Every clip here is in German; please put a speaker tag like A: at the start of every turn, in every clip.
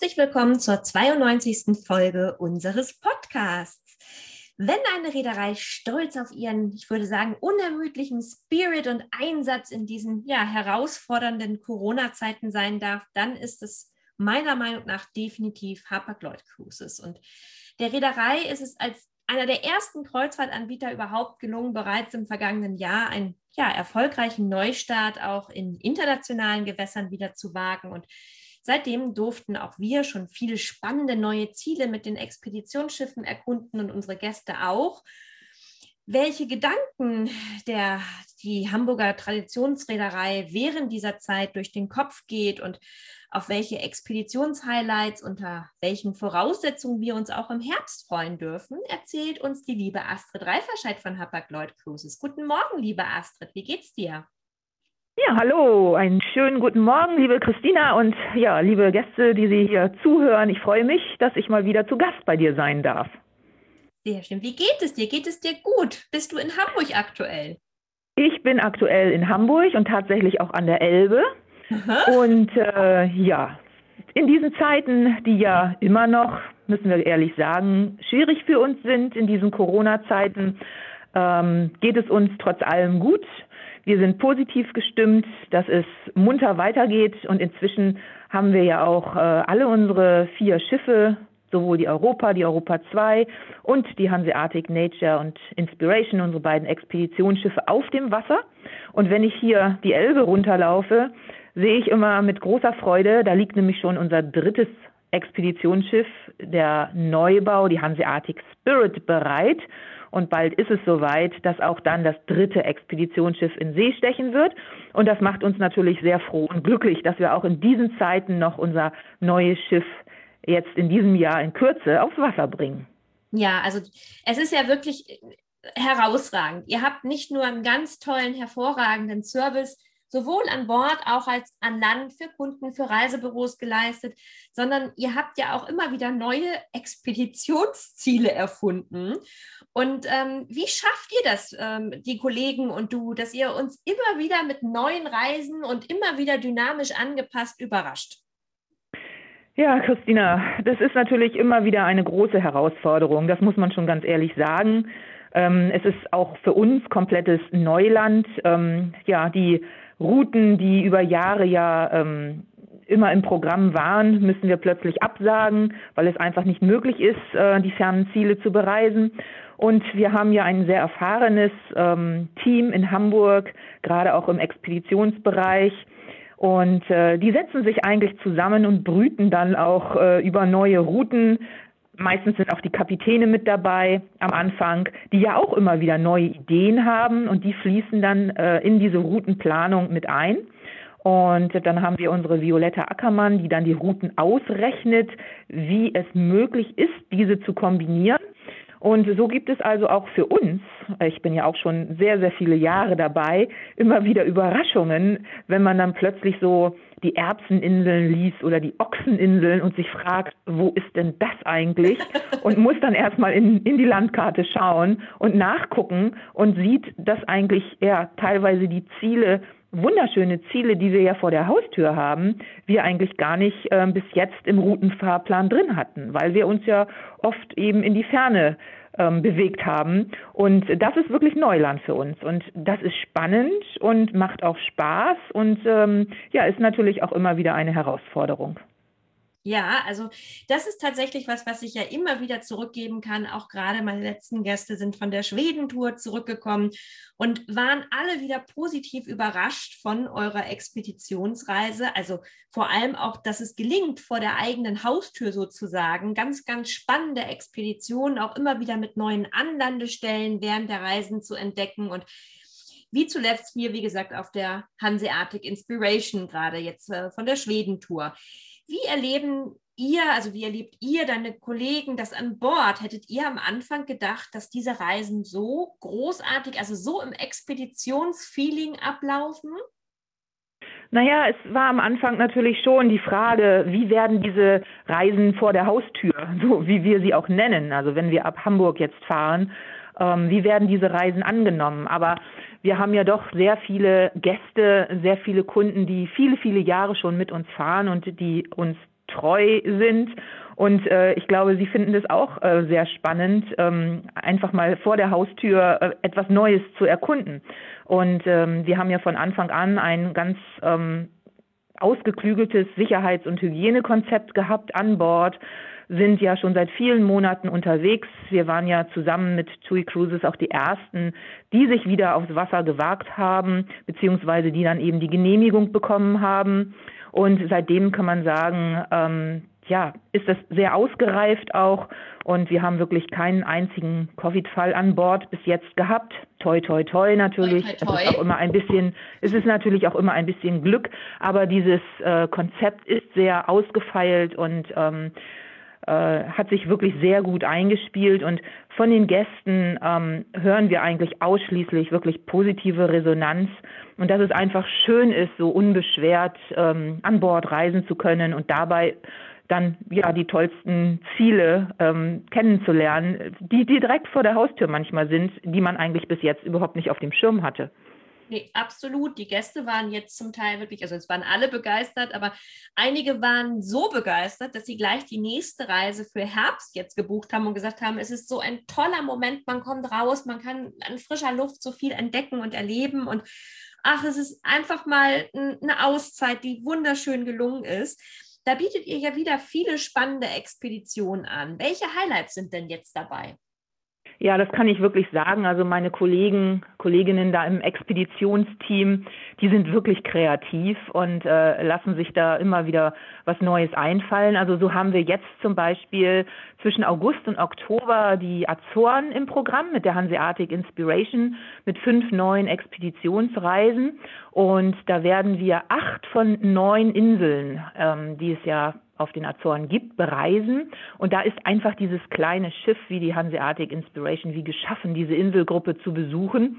A: Herzlich willkommen zur 92. Folge unseres Podcasts. Wenn eine Reederei stolz auf ihren, ich würde sagen, unermüdlichen Spirit und Einsatz in diesen ja, herausfordernden Corona-Zeiten sein darf, dann ist es meiner Meinung nach definitiv Hapag-Lloyd Cruises. Und der Reederei ist es als einer der ersten Kreuzfahrtanbieter überhaupt gelungen, bereits im vergangenen Jahr einen ja, erfolgreichen Neustart auch in internationalen Gewässern wieder zu wagen. Und Seitdem durften auch wir schon viele spannende neue Ziele mit den Expeditionsschiffen erkunden und unsere Gäste auch. Welche Gedanken der, die Hamburger Traditionsreederei während dieser Zeit durch den Kopf geht und auf welche Expeditionshighlights unter welchen Voraussetzungen wir uns auch im Herbst freuen dürfen, erzählt uns die liebe Astrid Reiferscheid von Hapag-Lloyd Cruises. Guten Morgen, liebe Astrid, wie geht's dir?
B: Ja, hallo, einen schönen guten Morgen, liebe Christina und ja, liebe Gäste, die Sie hier zuhören. Ich freue mich, dass ich mal wieder zu Gast bei dir sein darf.
A: Sehr schön. Wie geht es dir? Geht es dir gut? Bist du in Hamburg aktuell?
B: Ich bin aktuell in Hamburg und tatsächlich auch an der Elbe. Aha. Und äh, ja, in diesen Zeiten, die ja immer noch, müssen wir ehrlich sagen, schwierig für uns sind, in diesen Corona-Zeiten, ähm, geht es uns trotz allem gut. Wir sind positiv gestimmt, dass es munter weitergeht und inzwischen haben wir ja auch äh, alle unsere vier Schiffe, sowohl die Europa, die Europa 2 und die Hanseatic Nature und Inspiration, unsere beiden Expeditionsschiffe auf dem Wasser. Und wenn ich hier die Elbe runterlaufe, sehe ich immer mit großer Freude, da liegt nämlich schon unser drittes Expeditionsschiff, der Neubau, die Hanseatic Spirit, bereit. Und bald ist es soweit, dass auch dann das dritte Expeditionsschiff in See stechen wird. Und das macht uns natürlich sehr froh und glücklich, dass wir auch in diesen Zeiten noch unser neues Schiff jetzt in diesem Jahr in Kürze aufs Wasser bringen.
A: Ja, also es ist ja wirklich herausragend. Ihr habt nicht nur einen ganz tollen, hervorragenden Service, sowohl an Bord auch als an Land für Kunden, für Reisebüros geleistet, sondern ihr habt ja auch immer wieder neue Expeditionsziele erfunden. Und ähm, wie schafft ihr das, ähm, die Kollegen und du, dass ihr uns immer wieder mit neuen Reisen und immer wieder dynamisch angepasst überrascht?
B: Ja, Christina, das ist natürlich immer wieder eine große Herausforderung. Das muss man schon ganz ehrlich sagen. Ähm, es ist auch für uns komplettes Neuland. Ähm, ja, die Routen, die über Jahre ja ähm, immer im Programm waren, müssen wir plötzlich absagen, weil es einfach nicht möglich ist, äh, die fernen Ziele zu bereisen. Und wir haben ja ein sehr erfahrenes ähm, Team in Hamburg, gerade auch im Expeditionsbereich. Und äh, die setzen sich eigentlich zusammen und brüten dann auch äh, über neue Routen, Meistens sind auch die Kapitäne mit dabei am Anfang, die ja auch immer wieder neue Ideen haben und die fließen dann äh, in diese Routenplanung mit ein. Und dann haben wir unsere Violetta Ackermann, die dann die Routen ausrechnet, wie es möglich ist, diese zu kombinieren. Und so gibt es also auch für uns, ich bin ja auch schon sehr, sehr viele Jahre dabei, immer wieder Überraschungen, wenn man dann plötzlich so die Erbseninseln liest oder die Ochseninseln und sich fragt, wo ist denn das eigentlich? Und muss dann erstmal in, in die Landkarte schauen und nachgucken und sieht, dass eigentlich ja teilweise die Ziele wunderschöne Ziele, die wir ja vor der Haustür haben, wir eigentlich gar nicht äh, bis jetzt im Routenfahrplan drin hatten, weil wir uns ja oft eben in die Ferne ähm, bewegt haben. Und das ist wirklich Neuland für uns. Und das ist spannend und macht auch Spaß und ähm, ja, ist natürlich auch immer wieder eine Herausforderung.
A: Ja, also das ist tatsächlich was, was ich ja immer wieder zurückgeben kann. Auch gerade meine letzten Gäste sind von der Schwedentour zurückgekommen und waren alle wieder positiv überrascht von eurer Expeditionsreise. Also vor allem auch, dass es gelingt, vor der eigenen Haustür sozusagen ganz, ganz spannende Expeditionen auch immer wieder mit neuen Anlandestellen während der Reisen zu entdecken und wie zuletzt hier, wie gesagt, auf der Hanseatic Inspiration, gerade jetzt äh, von der Schwedentour. Wie erleben ihr, also wie erlebt ihr, deine Kollegen das an Bord? Hättet ihr am Anfang gedacht, dass diese Reisen so großartig, also so im Expeditionsfeeling ablaufen?
B: Naja, es war am Anfang natürlich schon die Frage, wie werden diese Reisen vor der Haustür, so wie wir sie auch nennen, also wenn wir ab Hamburg jetzt fahren, ähm, wie werden diese Reisen angenommen? Aber wir haben ja doch sehr viele Gäste, sehr viele Kunden, die viele, viele Jahre schon mit uns fahren und die uns treu sind. Und äh, ich glaube, Sie finden das auch äh, sehr spannend, ähm, einfach mal vor der Haustür äh, etwas Neues zu erkunden. Und ähm, wir haben ja von Anfang an ein ganz ähm, ausgeklügeltes Sicherheits- und Hygienekonzept gehabt an Bord sind ja schon seit vielen Monaten unterwegs. Wir waren ja zusammen mit TUI Cruises auch die ersten, die sich wieder aufs Wasser gewagt haben, beziehungsweise die dann eben die Genehmigung bekommen haben. Und seitdem kann man sagen, ähm, ja, ist das sehr ausgereift auch und wir haben wirklich keinen einzigen Covid-Fall an Bord bis jetzt gehabt. Toi, toi, toi natürlich. Toi, toi, toi. Es ist auch immer ein bisschen, es ist natürlich auch immer ein bisschen Glück, aber dieses äh, Konzept ist sehr ausgefeilt und ähm, äh, hat sich wirklich sehr gut eingespielt und von den Gästen ähm, hören wir eigentlich ausschließlich wirklich positive Resonanz und dass es einfach schön ist, so unbeschwert ähm, an Bord reisen zu können und dabei dann ja die tollsten Ziele ähm, kennenzulernen, die, die direkt vor der Haustür manchmal sind, die man eigentlich bis jetzt überhaupt nicht auf dem Schirm hatte.
A: Nee, absolut. Die Gäste waren jetzt zum Teil wirklich, also es waren alle begeistert, aber einige waren so begeistert, dass sie gleich die nächste Reise für Herbst jetzt gebucht haben und gesagt haben, es ist so ein toller Moment, man kommt raus, man kann an frischer Luft so viel entdecken und erleben und ach, es ist einfach mal eine Auszeit, die wunderschön gelungen ist. Da bietet ihr ja wieder viele spannende Expeditionen an. Welche Highlights sind denn jetzt dabei?
B: Ja, das kann ich wirklich sagen. Also meine Kollegen, Kolleginnen da im Expeditionsteam, die sind wirklich kreativ und äh, lassen sich da immer wieder was Neues einfallen. Also so haben wir jetzt zum Beispiel zwischen August und Oktober die Azoren im Programm mit der Hanseatic Inspiration mit fünf neuen Expeditionsreisen. Und da werden wir acht von neun Inseln, ähm, die es ja auf den Azoren gibt, bereisen. Und da ist einfach dieses kleine Schiff wie die Hanseatic Inspiration wie geschaffen, diese Inselgruppe zu besuchen.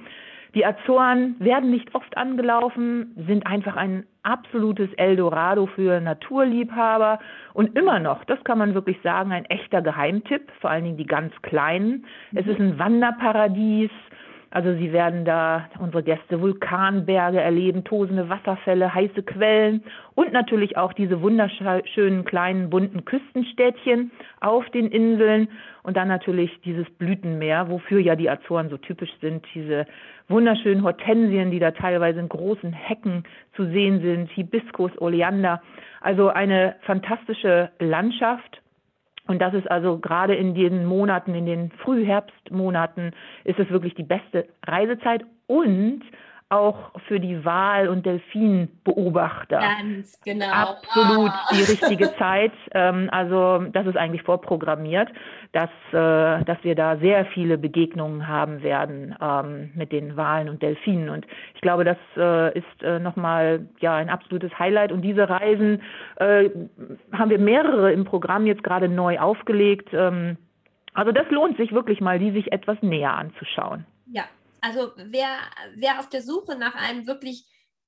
B: Die Azoren werden nicht oft angelaufen, sind einfach ein absolutes Eldorado für Naturliebhaber und immer noch, das kann man wirklich sagen, ein echter Geheimtipp, vor allen Dingen die ganz kleinen. Es ist ein Wanderparadies, also sie werden da unsere Gäste Vulkanberge erleben, tosende Wasserfälle, heiße Quellen und natürlich auch diese wunderschönen kleinen bunten Küstenstädtchen auf den Inseln und dann natürlich dieses Blütenmeer, wofür ja die Azoren so typisch sind, diese wunderschönen Hortensien, die da teilweise in großen Hecken zu sehen sind, Hibiskus, Oleander. Also eine fantastische Landschaft und das ist also gerade in den Monaten, in den Frühherbstmonaten, ist es wirklich die beste Reisezeit. Und auch für die Wal- und Delfinbeobachter.
A: Ganz genau.
B: Absolut oh. die richtige Zeit. Ähm, also das ist eigentlich vorprogrammiert, dass, äh, dass wir da sehr viele Begegnungen haben werden ähm, mit den Walen und Delfinen. Und ich glaube, das äh, ist äh, nochmal ja, ein absolutes Highlight. Und diese Reisen äh, haben wir mehrere im Programm jetzt gerade neu aufgelegt. Ähm, also das lohnt sich wirklich mal, die sich etwas näher anzuschauen.
A: Ja, also wer, wer auf der Suche nach einem wirklich,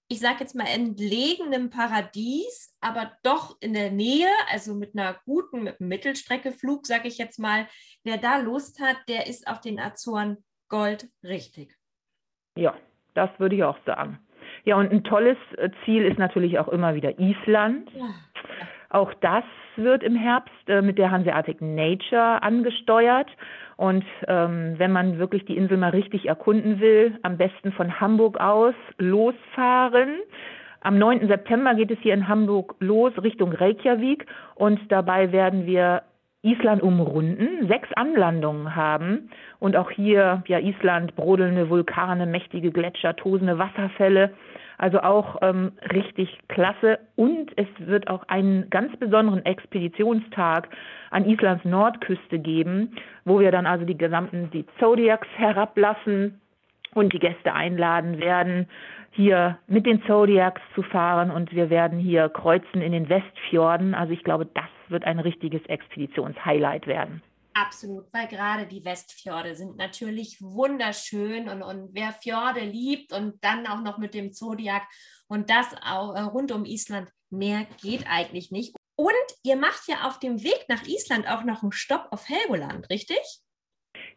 A: ich sage jetzt mal, entlegenen Paradies, aber doch in der Nähe, also mit einer guten mit Mittelstreckeflug, sage ich jetzt mal, wer da Lust hat, der ist auf den Azoren Gold richtig.
B: Ja, das würde ich auch sagen. Ja, und ein tolles äh, Ziel ist natürlich auch immer wieder Island. Ja. Auch das wird im Herbst äh, mit der Hanseatic Nature angesteuert. Und ähm, wenn man wirklich die Insel mal richtig erkunden will, am besten von Hamburg aus losfahren. Am 9. September geht es hier in Hamburg los Richtung Reykjavik und dabei werden wir Island umrunden, sechs Anlandungen haben und auch hier ja Island brodelnde Vulkane, mächtige Gletscher, tosende Wasserfälle. Also auch ähm, richtig klasse. Und es wird auch einen ganz besonderen Expeditionstag an Islands Nordküste geben, wo wir dann also die gesamten die Zodiacs herablassen und die Gäste einladen werden, hier mit den Zodiacs zu fahren und wir werden hier kreuzen in den Westfjorden. Also ich glaube, das wird ein richtiges Expeditionshighlight werden.
A: Absolut, weil gerade die Westfjorde sind natürlich wunderschön und, und wer Fjorde liebt und dann auch noch mit dem Zodiac und das auch äh, rund um Island, mehr geht eigentlich nicht. Und ihr macht ja auf dem Weg nach Island auch noch einen Stopp auf Helgoland, richtig?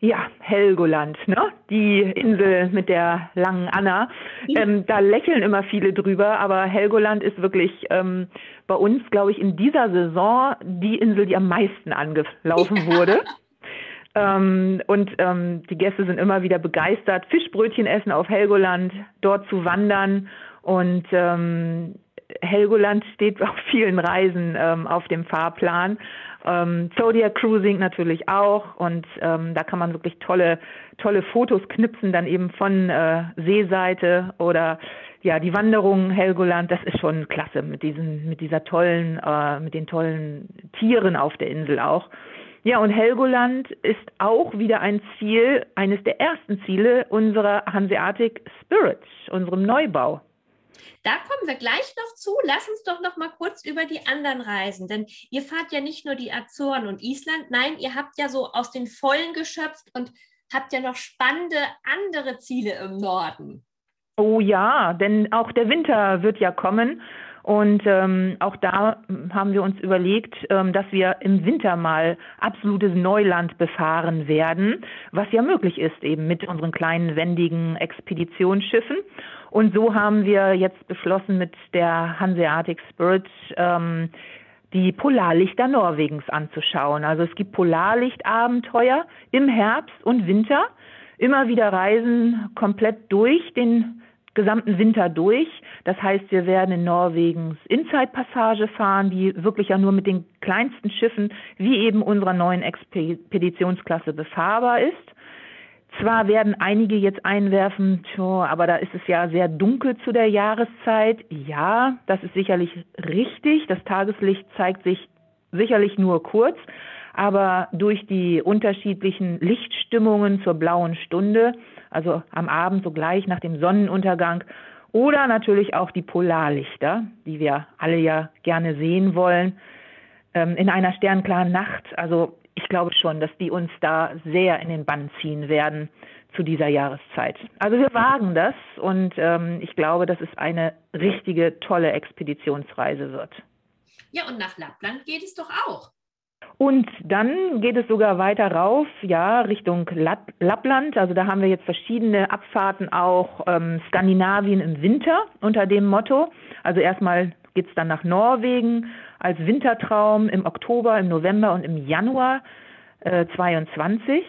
B: Ja, Helgoland, ne? die Insel mit der langen Anna. Ähm, da lächeln immer viele drüber, aber Helgoland ist wirklich ähm, bei uns, glaube ich, in dieser Saison die Insel, die am meisten angelaufen wurde. Ähm, und ähm, die Gäste sind immer wieder begeistert, Fischbrötchen essen auf Helgoland, dort zu wandern. Und ähm, Helgoland steht auf vielen Reisen ähm, auf dem Fahrplan. Ähm, Zodiac Cruising natürlich auch und ähm, da kann man wirklich tolle, tolle Fotos knipsen, dann eben von äh, Seeseite oder ja, die Wanderung Helgoland, das ist schon klasse mit diesen, mit dieser tollen, äh, mit den tollen Tieren auf der Insel auch. Ja, und Helgoland ist auch wieder ein Ziel, eines der ersten Ziele unserer Hanseatic Spirit, unserem Neubau.
A: Da kommen wir gleich noch zu. Lass uns doch noch mal kurz über die anderen Reisen, denn ihr fahrt ja nicht nur die Azoren und Island, nein, ihr habt ja so aus den Vollen geschöpft und habt ja noch spannende andere Ziele im Norden.
B: Oh ja, denn auch der Winter wird ja kommen. Und ähm, auch da haben wir uns überlegt, ähm, dass wir im Winter mal absolutes Neuland befahren werden, was ja möglich ist eben mit unseren kleinen wendigen Expeditionsschiffen. Und so haben wir jetzt beschlossen, mit der Hanseatic Spirit ähm, die Polarlichter Norwegens anzuschauen. Also es gibt Polarlichtabenteuer im Herbst und Winter. Immer wieder Reisen komplett durch den gesamten Winter durch. Das heißt, wir werden in Norwegens Inside-Passage fahren, die wirklich ja nur mit den kleinsten Schiffen wie eben unserer neuen Expeditionsklasse befahrbar ist. Zwar werden einige jetzt einwerfen, tjo, aber da ist es ja sehr dunkel zu der Jahreszeit. Ja, das ist sicherlich richtig. Das Tageslicht zeigt sich sicherlich nur kurz, aber durch die unterschiedlichen Lichtstimmungen zur blauen Stunde, also am Abend so gleich nach dem Sonnenuntergang, oder natürlich auch die Polarlichter, die wir alle ja gerne sehen wollen, ähm, in einer sternklaren Nacht. Also ich glaube schon, dass die uns da sehr in den Bann ziehen werden zu dieser Jahreszeit. Also wir wagen das und ähm, ich glaube, dass es eine richtige tolle Expeditionsreise wird.
A: Ja, und nach Lappland geht es doch auch.
B: Und dann geht es sogar weiter rauf, ja, Richtung Lapp Lappland. Also da haben wir jetzt verschiedene Abfahrten auch ähm, Skandinavien im Winter unter dem Motto. Also erstmal geht es dann nach Norwegen als Wintertraum im Oktober, im November und im Januar äh, 22.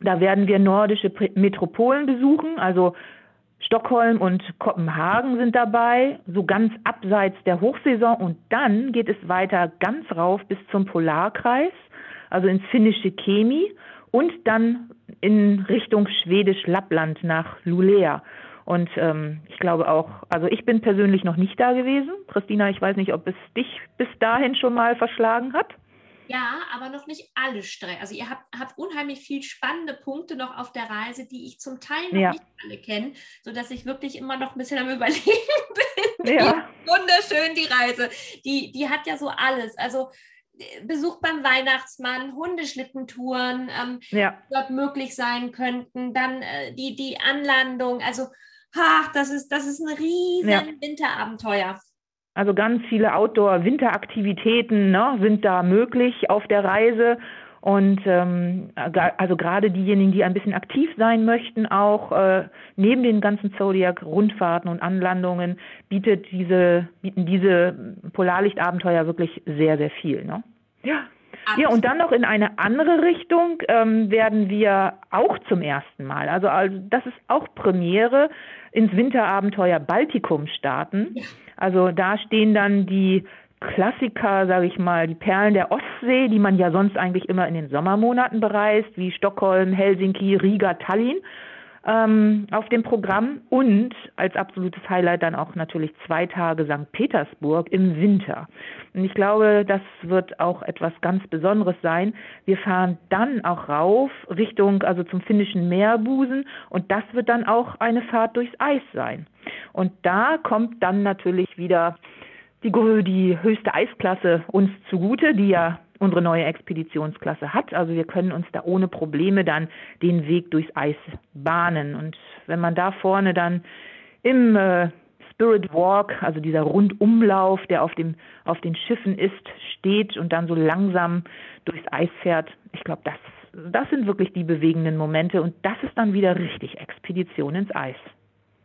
B: Da werden wir nordische Metropolen besuchen, also Stockholm und Kopenhagen sind dabei, so ganz abseits der Hochsaison. Und dann geht es weiter ganz rauf bis zum Polarkreis, also ins finnische Kemi und dann in Richtung schwedisch Lappland nach Lulea. Und ähm, ich glaube auch, also ich bin persönlich noch nicht da gewesen. Christina, ich weiß nicht, ob es dich bis dahin schon mal verschlagen hat.
A: Ja, aber noch nicht alle Strecken. Also ihr habt, habt unheimlich viel spannende Punkte noch auf der Reise, die ich zum Teil noch ja. nicht alle kenne, sodass ich wirklich immer noch ein bisschen am Überlegen bin. Ja. Wunderschön die Reise. Die, die hat ja so alles. Also äh, Besuch beim Weihnachtsmann, Hundeschlittentouren, ähm, ja. dort möglich sein könnten, dann äh, die, die Anlandung, also ach, das ist, das ist ein riesen. Winterabenteuer.
B: Also ganz viele Outdoor-Winteraktivitäten ne, sind da möglich auf der Reise. Und ähm, also gerade diejenigen, die ein bisschen aktiv sein möchten, auch äh, neben den ganzen Zodiac-Rundfahrten und Anlandungen, bietet diese, bieten diese Polarlichtabenteuer wirklich sehr, sehr viel. Ne? Ja. Ja, und dann noch in eine andere Richtung ähm, werden wir auch zum ersten Mal, also, also das ist auch Premiere, ins Winterabenteuer Baltikum starten. Ja. Also da stehen dann die Klassiker, sage ich mal, die Perlen der Ostsee, die man ja sonst eigentlich immer in den Sommermonaten bereist, wie Stockholm, Helsinki, Riga, Tallinn. Ähm, auf dem Programm und als absolutes Highlight dann auch natürlich zwei Tage St. Petersburg im Winter. Und ich glaube, das wird auch etwas ganz Besonderes sein. Wir fahren dann auch rauf Richtung, also zum finnischen Meerbusen und das wird dann auch eine Fahrt durchs Eis sein. Und da kommt dann natürlich wieder die, die höchste Eisklasse uns zugute, die ja unsere neue Expeditionsklasse hat. Also wir können uns da ohne Probleme dann den Weg durchs Eis bahnen. Und wenn man da vorne dann im äh, Spirit Walk, also dieser Rundumlauf, der auf, dem, auf den Schiffen ist, steht und dann so langsam durchs Eis fährt, ich glaube, das, das sind wirklich die bewegenden Momente und das ist dann wieder richtig Expedition ins Eis.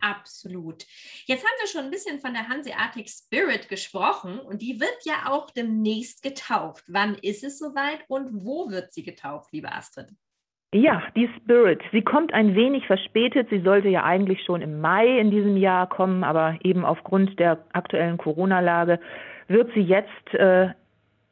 A: Absolut. Jetzt haben wir schon ein bisschen von der Hanseatic Spirit gesprochen und die wird ja auch demnächst getauft. Wann ist es soweit und wo wird sie getauft, liebe Astrid?
B: Ja, die Spirit. Sie kommt ein wenig verspätet. Sie sollte ja eigentlich schon im Mai in diesem Jahr kommen, aber eben aufgrund der aktuellen Corona-Lage wird sie jetzt äh,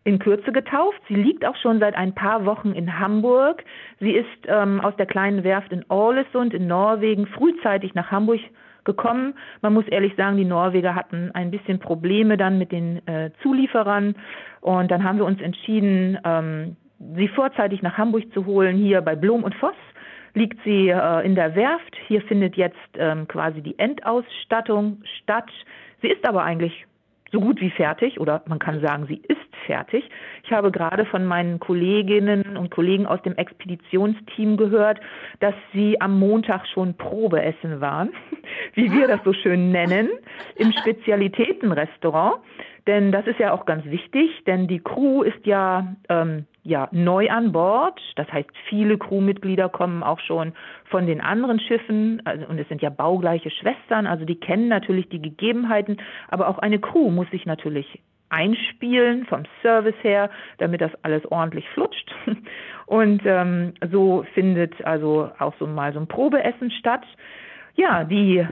B: in Kürze getauft. Sie liegt auch schon seit ein paar Wochen in Hamburg. Sie ist ähm, aus der kleinen Werft in Ålesund in Norwegen frühzeitig nach Hamburg gekommen. Man muss ehrlich sagen, die Norweger hatten ein bisschen Probleme dann mit den äh, Zulieferern und dann haben wir uns entschieden, ähm, sie vorzeitig nach Hamburg zu holen. Hier bei Blom und Voss liegt sie äh, in der Werft. Hier findet jetzt ähm, quasi die Endausstattung statt. Sie ist aber eigentlich so gut wie fertig oder man kann sagen, sie ist fertig. Ich habe gerade von meinen Kolleginnen und Kollegen aus dem Expeditionsteam gehört, dass sie am Montag schon Probeessen waren, wie wir das so schön nennen, im Spezialitätenrestaurant. Denn das ist ja auch ganz wichtig, denn die Crew ist ja ähm, ja neu an Bord. Das heißt, viele Crewmitglieder kommen auch schon von den anderen Schiffen also, und es sind ja baugleiche Schwestern, also die kennen natürlich die Gegebenheiten, aber auch eine Crew muss sich natürlich einspielen vom Service her, damit das alles ordentlich flutscht. Und ähm, so findet also auch so mal so ein Probeessen statt. Ja, die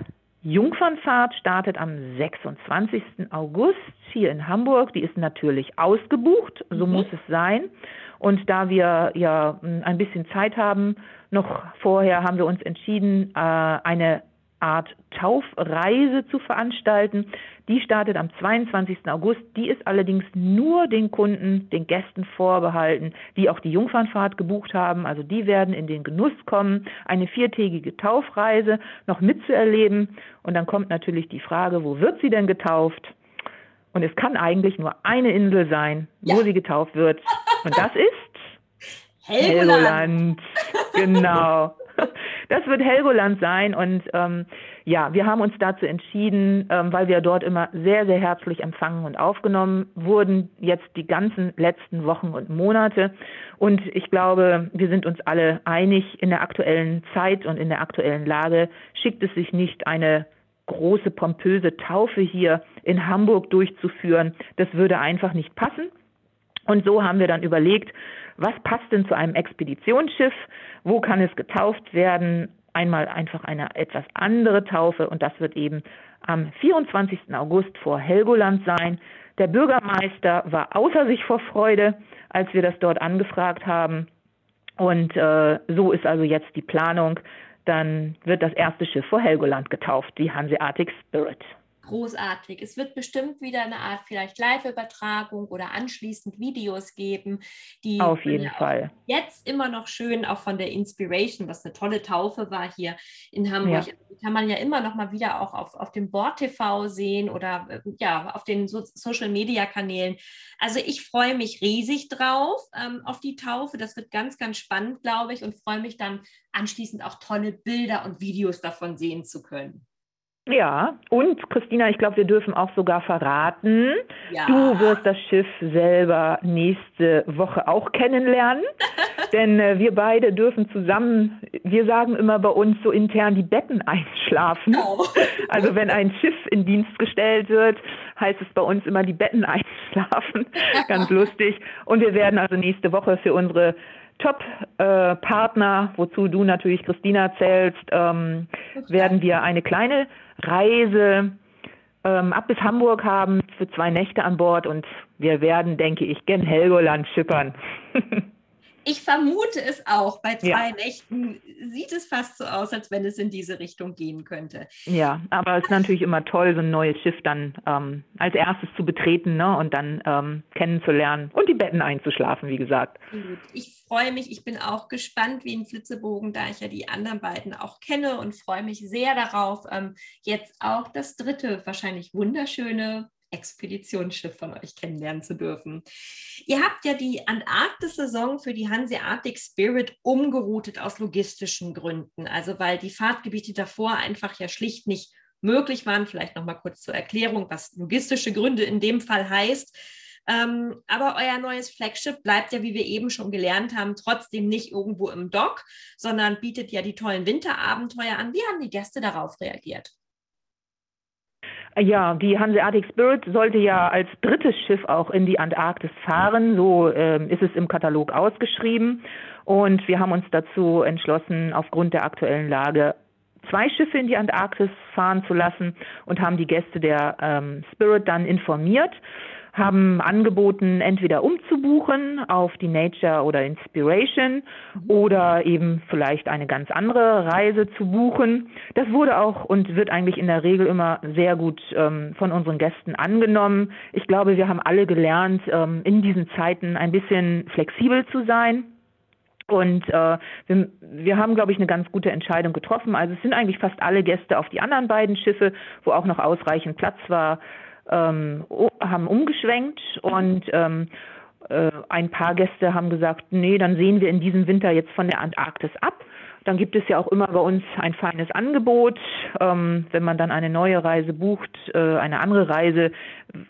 B: Jungfernfahrt startet am 26. August hier in Hamburg. Die ist natürlich ausgebucht, so mhm. muss es sein. Und da wir ja ein bisschen Zeit haben, noch vorher haben wir uns entschieden, äh, eine Art Taufreise zu veranstalten. Die startet am 22. August. Die ist allerdings nur den Kunden, den Gästen vorbehalten, die auch die Jungfernfahrt gebucht haben. Also die werden in den Genuss kommen, eine viertägige Taufreise noch mitzuerleben. Und dann kommt natürlich die Frage, wo wird sie denn getauft? Und es kann eigentlich nur eine Insel sein, ja. wo sie getauft wird. Und das ist
A: Helgoland.
B: Helgoland. Genau. Das wird Helgoland sein und ähm, ja, wir haben uns dazu entschieden, ähm, weil wir dort immer sehr, sehr herzlich empfangen und aufgenommen wurden, jetzt die ganzen letzten Wochen und Monate. Und ich glaube, wir sind uns alle einig, in der aktuellen Zeit und in der aktuellen Lage schickt es sich nicht eine große pompöse Taufe hier in Hamburg durchzuführen. Das würde einfach nicht passen. Und so haben wir dann überlegt, was passt denn zu einem Expeditionsschiff? Wo kann es getauft werden? Einmal einfach eine etwas andere Taufe und das wird eben am 24. August vor Helgoland sein. Der Bürgermeister war außer sich vor Freude, als wir das dort angefragt haben. Und äh, so ist also jetzt die Planung. Dann wird das erste Schiff vor Helgoland getauft, die Hanseatic Spirit
A: großartig. Es wird bestimmt wieder eine Art vielleicht Live-Übertragung oder anschließend Videos geben, die
B: auf jeden Fall
A: jetzt immer noch schön auch von der Inspiration, was eine tolle Taufe war hier in Hamburg, ja. kann man ja immer noch mal wieder auch auf, auf dem Bord TV sehen oder äh, ja auf den so Social Media Kanälen. Also ich freue mich riesig drauf ähm, auf die Taufe. Das wird ganz, ganz spannend, glaube ich, und freue mich dann anschließend auch tolle Bilder und Videos davon sehen zu können.
B: Ja, und Christina, ich glaube, wir dürfen auch sogar verraten, ja. du wirst das Schiff selber nächste Woche auch kennenlernen. Denn äh, wir beide dürfen zusammen, wir sagen immer bei uns so intern, die Betten einschlafen. Oh. Also wenn ein Schiff in Dienst gestellt wird, heißt es bei uns immer die Betten einschlafen. Ganz lustig. Und wir werden also nächste Woche für unsere Top-Partner, äh, wozu du natürlich Christina zählst, ähm, werden wir eine kleine Reise ähm, ab bis Hamburg haben für zwei Nächte an Bord und wir werden, denke ich, gen Helgoland schippern.
A: Ich vermute es auch. Bei zwei ja. Nächten sieht es fast so aus, als wenn es in diese Richtung gehen könnte.
B: Ja, aber es ist natürlich immer toll, so ein neues Schiff dann ähm, als erstes zu betreten ne, und dann ähm, kennenzulernen und die Betten einzuschlafen, wie gesagt.
A: Ich freue mich, ich bin auch gespannt wie ein Flitzebogen, da ich ja die anderen beiden auch kenne und freue mich sehr darauf, ähm, jetzt auch das dritte, wahrscheinlich wunderschöne Expeditionsschiff von euch kennenlernen zu dürfen. Ihr habt ja die Antarktis-Saison für die Hanseatic Spirit umgeroutet aus logistischen Gründen. Also weil die Fahrtgebiete davor einfach ja schlicht nicht möglich waren. Vielleicht noch mal kurz zur Erklärung, was logistische Gründe in dem Fall heißt. Ähm, aber euer neues Flagship bleibt ja, wie wir eben schon gelernt haben, trotzdem nicht irgendwo im Dock, sondern bietet ja die tollen Winterabenteuer an. Wie haben die Gäste darauf reagiert?
B: Ja, die Hanseatic Spirit sollte ja als drittes Schiff auch in die Antarktis fahren. So äh, ist es im Katalog ausgeschrieben. Und wir haben uns dazu entschlossen, aufgrund der aktuellen Lage zwei Schiffe in die Antarktis fahren zu lassen und haben die Gäste der ähm, Spirit dann informiert haben angeboten, entweder umzubuchen auf die Nature oder Inspiration mhm. oder eben vielleicht eine ganz andere Reise zu buchen. Das wurde auch und wird eigentlich in der Regel immer sehr gut ähm, von unseren Gästen angenommen. Ich glaube, wir haben alle gelernt, ähm, in diesen Zeiten ein bisschen flexibel zu sein. Und äh, wir, wir haben, glaube ich, eine ganz gute Entscheidung getroffen. Also es sind eigentlich fast alle Gäste auf die anderen beiden Schiffe, wo auch noch ausreichend Platz war, ähm, haben umgeschwenkt und ähm, äh, ein paar Gäste haben gesagt, nee, dann sehen wir in diesem Winter jetzt von der Antarktis ab. Dann gibt es ja auch immer bei uns ein feines Angebot. Ähm, wenn man dann eine neue Reise bucht, äh, eine andere Reise,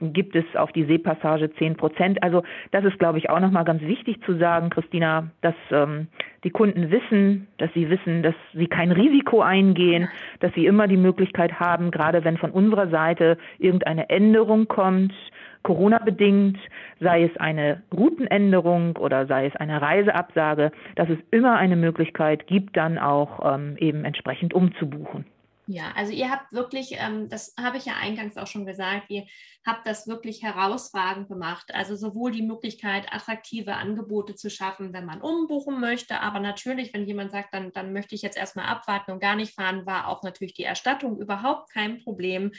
B: gibt es auf die Seepassage 10 Prozent. Also das ist, glaube ich, auch nochmal ganz wichtig zu sagen, Christina, dass ähm, die Kunden wissen, dass sie wissen, dass sie kein Risiko eingehen, dass sie immer die Möglichkeit haben, gerade wenn von unserer Seite irgendeine Änderung kommt, Corona-bedingt, sei es eine Routenänderung oder sei es eine Reiseabsage, dass es immer eine Möglichkeit gibt, dann auch ähm, eben entsprechend umzubuchen.
A: Ja, also ihr habt wirklich, ähm, das habe ich ja eingangs auch schon gesagt, ihr habt das wirklich herausragend gemacht. Also sowohl die Möglichkeit, attraktive Angebote zu schaffen, wenn man umbuchen möchte, aber natürlich, wenn jemand sagt, dann, dann möchte ich jetzt erstmal abwarten und gar nicht fahren, war auch natürlich die Erstattung überhaupt kein Problem.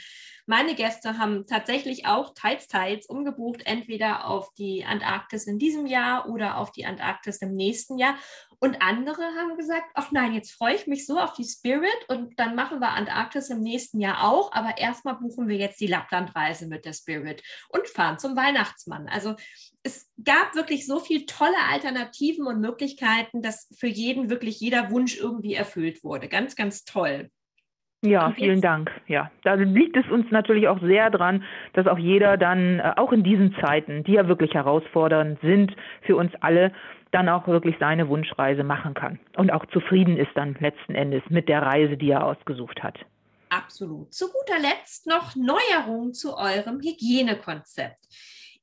A: Meine Gäste haben tatsächlich auch teils, teils umgebucht, entweder auf die Antarktis in diesem Jahr oder auf die Antarktis im nächsten Jahr. Und andere haben gesagt, ach nein, jetzt freue ich mich so auf die Spirit und dann machen wir Antarktis im nächsten Jahr auch, aber erstmal buchen wir jetzt die Lapplandreise mit der Spirit und fahren zum Weihnachtsmann. Also es gab wirklich so viele tolle Alternativen und Möglichkeiten, dass für jeden wirklich jeder Wunsch irgendwie erfüllt wurde. Ganz, ganz toll.
B: Ja, vielen Dank. Ja, da liegt es uns natürlich auch sehr dran, dass auch jeder dann, äh, auch in diesen Zeiten, die ja wirklich herausfordernd sind für uns alle, dann auch wirklich seine Wunschreise machen kann und auch zufrieden ist dann letzten Endes mit der Reise, die er ausgesucht hat.
A: Absolut. Zu guter Letzt noch Neuerungen zu eurem Hygienekonzept.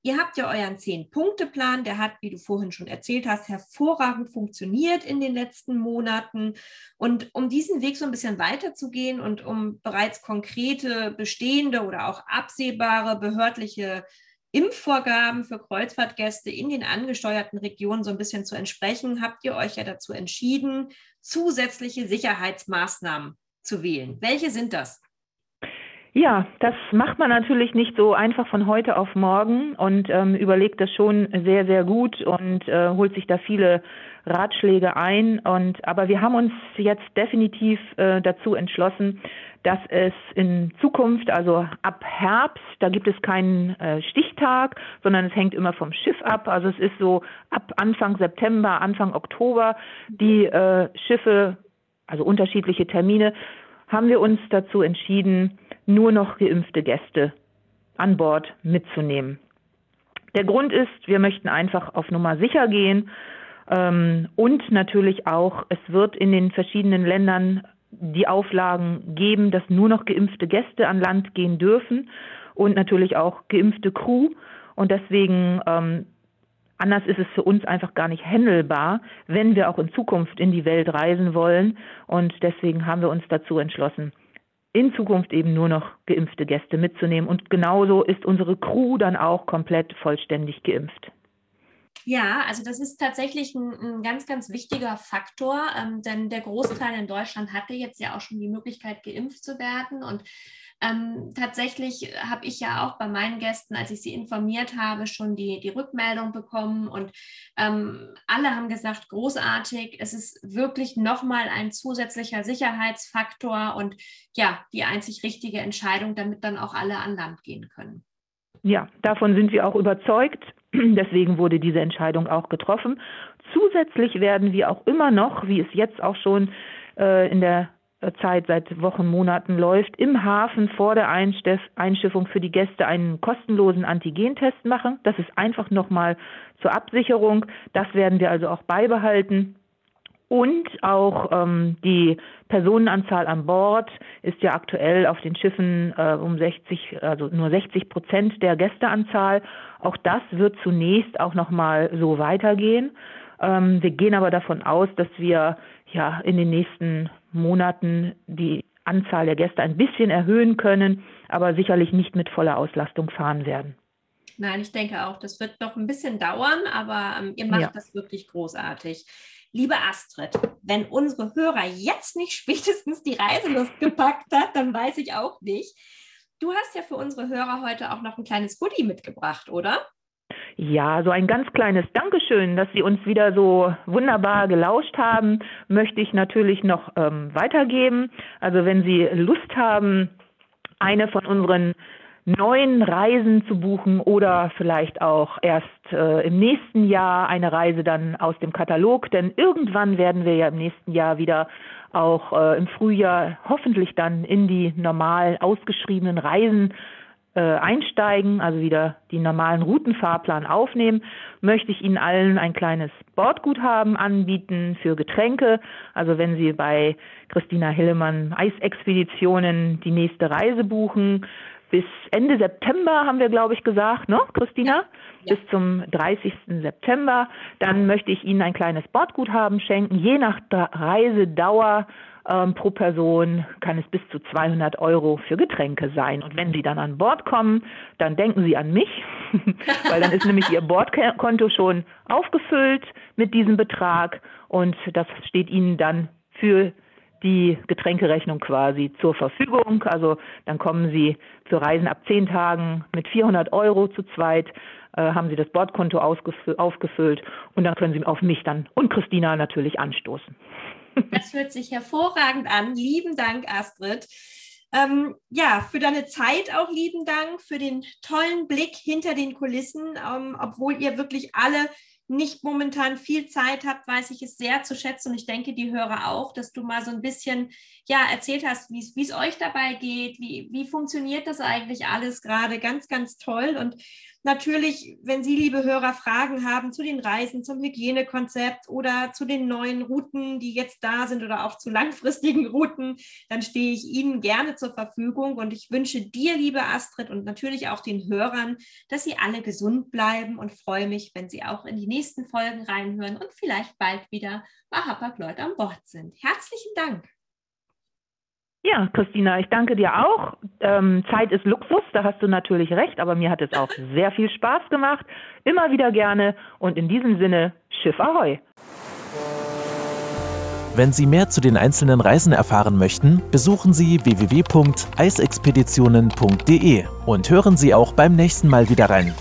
A: Ihr habt ja euren Zehn-Punkte-Plan, der hat, wie du vorhin schon erzählt hast, hervorragend funktioniert in den letzten Monaten. Und um diesen Weg so ein bisschen weiterzugehen und um bereits konkrete, bestehende oder auch absehbare behördliche Impfvorgaben für Kreuzfahrtgäste in den angesteuerten Regionen so ein bisschen zu entsprechen, habt ihr euch ja dazu entschieden, zusätzliche Sicherheitsmaßnahmen zu wählen. Welche sind das?
B: Ja, das macht man natürlich nicht so einfach von heute auf morgen und ähm, überlegt das schon sehr, sehr gut und äh, holt sich da viele Ratschläge ein. Und aber wir haben uns jetzt definitiv äh, dazu entschlossen, dass es in Zukunft, also ab Herbst, da gibt es keinen äh, Stichtag, sondern es hängt immer vom Schiff ab. Also es ist so ab Anfang September, Anfang Oktober die äh, Schiffe, also unterschiedliche Termine, haben wir uns dazu entschieden, nur noch geimpfte Gäste an Bord mitzunehmen. Der Grund ist, wir möchten einfach auf Nummer sicher gehen ähm, und natürlich auch, es wird in den verschiedenen Ländern die Auflagen geben, dass nur noch geimpfte Gäste an Land gehen dürfen und natürlich auch geimpfte Crew. Und deswegen ähm, Anders ist es für uns einfach gar nicht händelbar, wenn wir auch in Zukunft in die Welt reisen wollen. Und deswegen haben wir uns dazu entschlossen, in Zukunft eben nur noch geimpfte Gäste mitzunehmen. Und genauso ist unsere Crew dann auch komplett vollständig geimpft.
A: Ja, also das ist tatsächlich ein, ein ganz, ganz wichtiger Faktor, ähm, denn der Großteil in Deutschland hatte jetzt ja auch schon die Möglichkeit, geimpft zu werden. Und ähm, tatsächlich habe ich ja auch bei meinen Gästen, als ich sie informiert habe, schon die, die Rückmeldung bekommen und ähm, alle haben gesagt, großartig, es ist wirklich nochmal ein zusätzlicher Sicherheitsfaktor und ja, die einzig richtige Entscheidung, damit dann auch alle an Land gehen können.
B: Ja, davon sind wir auch überzeugt. Deswegen wurde diese Entscheidung auch getroffen. Zusätzlich werden wir auch immer noch, wie es jetzt auch schon äh, in der Zeit seit Wochen, Monaten läuft, im Hafen vor der Einschiffung für die Gäste einen kostenlosen Antigentest machen. Das ist einfach nochmal zur Absicherung. Das werden wir also auch beibehalten. Und auch ähm, die Personenanzahl an Bord ist ja aktuell auf den Schiffen äh, um 60, also nur 60 Prozent der Gästeanzahl. Auch das wird zunächst auch nochmal so weitergehen. Ähm, wir gehen aber davon aus, dass wir ja in den nächsten Monaten die Anzahl der Gäste ein bisschen erhöhen können, aber sicherlich nicht mit voller Auslastung fahren werden.
A: Nein, ich denke auch, das wird noch ein bisschen dauern, aber ähm, ihr macht ja. das wirklich großartig. Liebe Astrid, wenn unsere Hörer jetzt nicht spätestens die Reiselust gepackt hat, dann weiß ich auch nicht. Du hast ja für unsere Hörer heute auch noch ein kleines Goodie mitgebracht, oder?
B: Ja, so ein ganz kleines Dankeschön, dass Sie uns wieder so wunderbar gelauscht haben, möchte ich natürlich noch ähm, weitergeben. Also wenn Sie Lust haben, eine von unseren neuen Reisen zu buchen oder vielleicht auch erst äh, im nächsten Jahr eine Reise dann aus dem Katalog, denn irgendwann werden wir ja im nächsten Jahr wieder auch äh, im Frühjahr hoffentlich dann in die normal ausgeschriebenen Reisen äh, einsteigen, also wieder die normalen Routenfahrplan aufnehmen, möchte ich Ihnen allen ein kleines Bordguthaben anbieten für Getränke. Also wenn Sie bei Christina Hillemann Eisexpeditionen die nächste Reise buchen, bis Ende September haben wir, glaube ich, gesagt, ne, Christina? Ja. Bis zum 30. September. Dann möchte ich Ihnen ein kleines Bordguthaben schenken. Je nach Reisedauer ähm, pro Person kann es bis zu 200 Euro für Getränke sein. Und wenn Sie dann an Bord kommen, dann denken Sie an mich, weil dann ist nämlich Ihr Bordkonto schon aufgefüllt mit diesem Betrag und das steht Ihnen dann für die Getränkerechnung quasi zur Verfügung. Also dann kommen Sie für Reisen ab zehn Tagen mit 400 Euro zu zweit, äh, haben Sie das Bordkonto aufgefüllt und dann können Sie auf mich dann und Christina natürlich anstoßen.
A: Das hört sich hervorragend an. Lieben Dank, Astrid. Ähm, ja, für deine Zeit auch lieben Dank, für den tollen Blick hinter den Kulissen, ähm, obwohl ihr wirklich alle nicht momentan viel Zeit habt, weiß ich es sehr zu schätzen und ich denke, die Hörer auch, dass du mal so ein bisschen ja, erzählt hast, wie es euch dabei geht, wie, wie funktioniert das eigentlich alles gerade. Ganz, ganz toll. Und natürlich, wenn Sie, liebe Hörer, Fragen haben zu den Reisen, zum Hygienekonzept oder zu den neuen Routen, die jetzt da sind oder auch zu langfristigen Routen, dann stehe ich Ihnen gerne zur Verfügung. Und ich wünsche dir, liebe Astrid, und natürlich auch den Hörern, dass Sie alle gesund bleiben und freue mich, wenn Sie auch in die nächsten Folgen reinhören und vielleicht bald wieder bei Hapag-Lloyd an Bord sind. Herzlichen Dank.
B: Ja, Christina, ich danke dir auch. Ähm, Zeit ist Luxus, da hast du natürlich recht, aber mir hat es auch sehr viel Spaß gemacht. Immer wieder gerne und in diesem Sinne, Schiff Ahoi!
C: Wenn Sie mehr zu den einzelnen Reisen erfahren möchten, besuchen Sie www.eisexpeditionen.de und hören Sie auch beim nächsten Mal wieder rein.